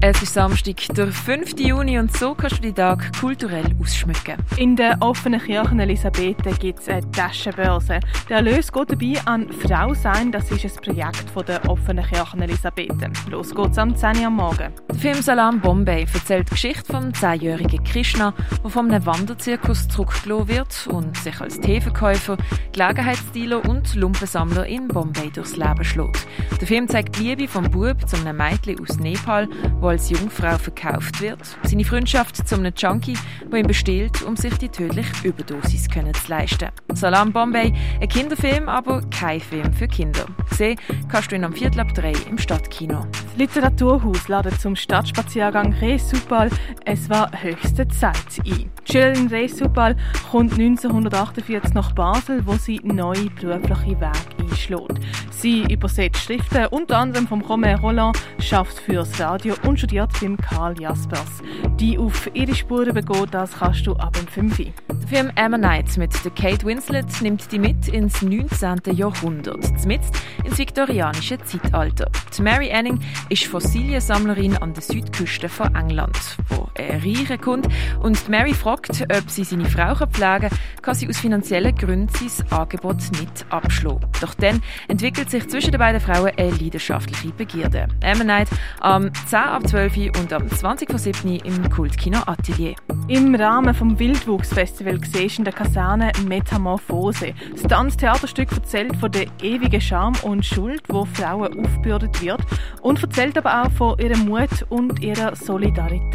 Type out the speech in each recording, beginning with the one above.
Es ist Samstag, der 5. Juni und so kannst du die Tag kulturell ausschmücken. In der offenen Kirche Elisabethen gibt es eine Taschenbörse. Der Erlös geht dabei an Frau sein. Das ist ein Projekt von der offenen Kirche Elisabethen. Los geht's am 10 Uhr am Morgen. Der Film Salam Bombay erzählt die Geschichte vom 10-jährigen Krishna, der von einem Wanderzirkus zurückgelassen wird und sich als Teeverkäufer, Gelegenheitsdealer und Lumpensammler in Bombay durchs Leben schlägt. Der Film zeigt die Liebe vom Bub zu einem Mädchen aus Nepal, wo als Jungfrau verkauft wird, seine Freundschaft zu einem Junkie, der ihn bestiehlt, um sich die tödliche Überdosis zu leisten. Salam Bombay, ein Kinderfilm, aber kein Film für Kinder. Sehen kannst du ihn am Viertel ab im Stadtkino. Das Literaturhaus ladet zum Stadtspaziergang Resupal «Es war höchste Zeit» ein. Schülerin Resupal kommt 1948 nach Basel, wo sie neue berufliche Wege einschlägt. Sie übersetzt Schriften, unter anderem vom Romain Roland, schafft fürs Radio und studiert beim Karl Jaspers. Die auf ihre Spuren begeht, das kannst du ab dem 5. Der Film Knight mit Kate Winslet nimmt die mit ins 19. Jahrhundert, zumindest ins viktorianische Zeitalter. Die Mary Anning ist Fossiliensammlerin an der Südküste von England, wo er reichen kommt und Mary fragt, ob sie seine Frau pflegen kann, kann sie aus finanziellen Gründen sein Angebot nicht abschlagen. Doch dann entwickelt sich zwischen den beiden Frauen eine leidenschaftliche Begierde. Knight am 10 ab 12 und am 20 vor 7 im Kultkino Atelier. Im Rahmen vom Wildwuchsfestival siehst du in der Kaserne Metamorphose. Das Tanztheaterstück erzählt von der ewigen Scham und Schuld, wo Frauen aufgebürdet wird und erzählt aber auch von ihrem Mut und ihrer Solidarität.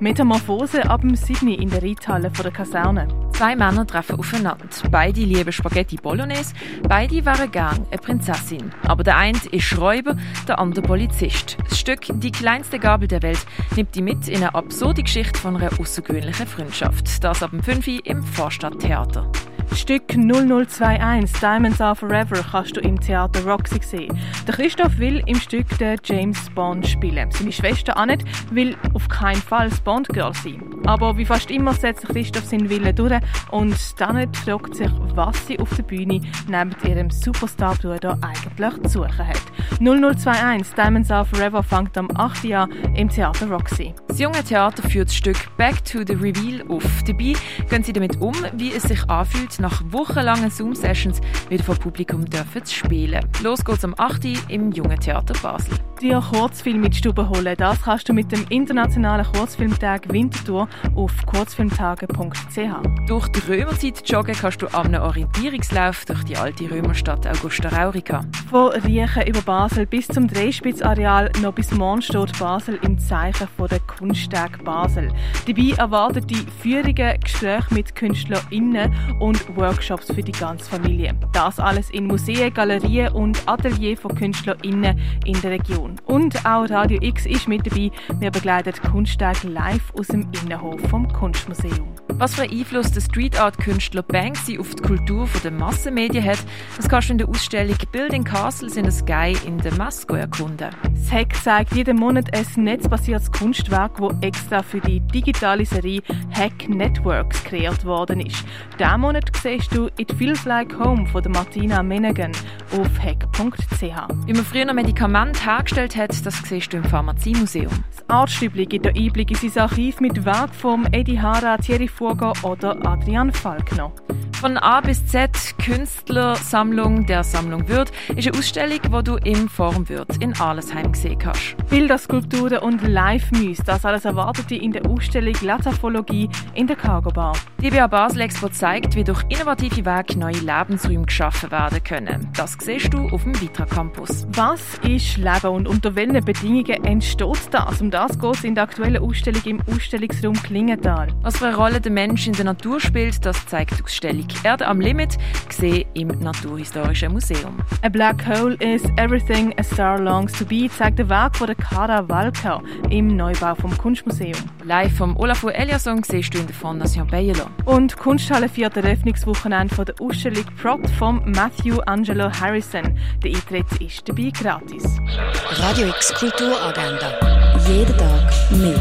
Metamorphose ab dem 7 in der Reithalle der Kaserne. Zwei Männer treffen aufeinander. Beide lieben Spaghetti Bolognese, beide waren gern eine Prinzessin. Aber der eine ist Räuber, der andere Polizist. Das Stück Die kleinste Gabel der Welt nimmt die mit in eine absurde Geschichte von einer außergewöhnlichen Freundschaft. Das ab dem 5 im Vorstadttheater. Stück 0021 Diamonds Are Forever kannst du im Theater Roxy sehen. Der Christoph will im Stück den James Bond spielen. Seine Schwester Annette will auf keinen Fall Bond Girl sein. Aber wie fast immer setzt Christoph seinen Willen durch und Annette fragt sich, was sie auf der Bühne neben ihrem Superstar-Bruder eigentlich zu suchen hat. 0021 Diamonds Are Forever fängt am 8. Jahr im Theater Roxy. Das junge Theater führt das Stück Back to the Reveal auf. Dabei gehen sie damit um, wie es sich anfühlt, nach wochenlangen Zoom-Sessions wieder vor Publikum dürfen zu spielen. Los geht's am 8. im Jungen Theater Basel. Dir Kurzfilm mit Stube holen, das kannst du mit dem Internationalen Kurzfilmtag Winterthur auf kurzfilmtage.ch. Durch die Römerzeit joggen kannst du am Orientierungslauf durch die alte Römerstadt Augusta Raurica. Von Riechen über Basel bis zum Dreispitzareal noch bis morgen steht Basel im Zeichen von der Kunsttag Basel. Dabei erwartet die Führungen, Gespräche mit KünstlerInnen und Workshops für die ganze Familie. Das alles in Museen, Galerien und Atelier von KünstlerInnen in der Region. Und auch Radio X ist mit dabei. Wir begleiten Kunsttag live aus dem Innenhof vom Kunstmuseum. Was für einen Einfluss der Street Art Künstler Banksy auf die Kultur der Massenmedien hat, das kannst du in der Ausstellung Building Castles in the Sky in der Masco erkunden. Das Hack zeigt jeden Monat ein netzbasiertes Kunstwerk, das extra für die digitale Serie Hack Networks kreiert worden ist. Diesen Monat siehst du It Feels Like Home von Martina Menegan auf hack.ch. Wie man früher noch Medikamente hergestellt hat, das siehst du im Pharmaziemuseum. Das Artstübli gibt einen Einblick in sein Archiv mit Werk von Eddie Hara, Thierry Furger oder Adrian Falkner. Von A bis Z Künstlersammlung der Sammlung Würth ist eine Ausstellung, die du im Forum Würth in Arlesheim gesehen hast. Bilder, Skulpturen und Live-Muse, das alles erwartet dich in der Ausstellung Glatzerphologie in der Cargo Bar. Die BA Basel Expo zeigt, wie durch innovative Wege neue Lebensräume geschaffen werden können. Das siehst du auf dem Vitra Campus. Was ist Leben und unter welchen Bedingungen entsteht das? Um das geht es in der aktuellen Ausstellung im Ausstellungsraum Klingenthal. Was für eine Rolle der Mensch in der Natur spielt, das zeigt die Ausstellung Erde am Limit, gesehen im Naturhistorischen Museum. A Black Hole is Everything a Star Longs to Be zeigt das Werk von der Kara Walker im Neubau vom Kunstmuseum. Live vom Olafur Eliasson siehst du in der Fondation Bayerlo. Und Kunsthalle viert Eröffnungswochenende von der Ausstellung Prop von Matthew Angelo Harrison. Der Eintritt ist dabei gratis. Radio X Kulturagenda. Jeden Tag mehr.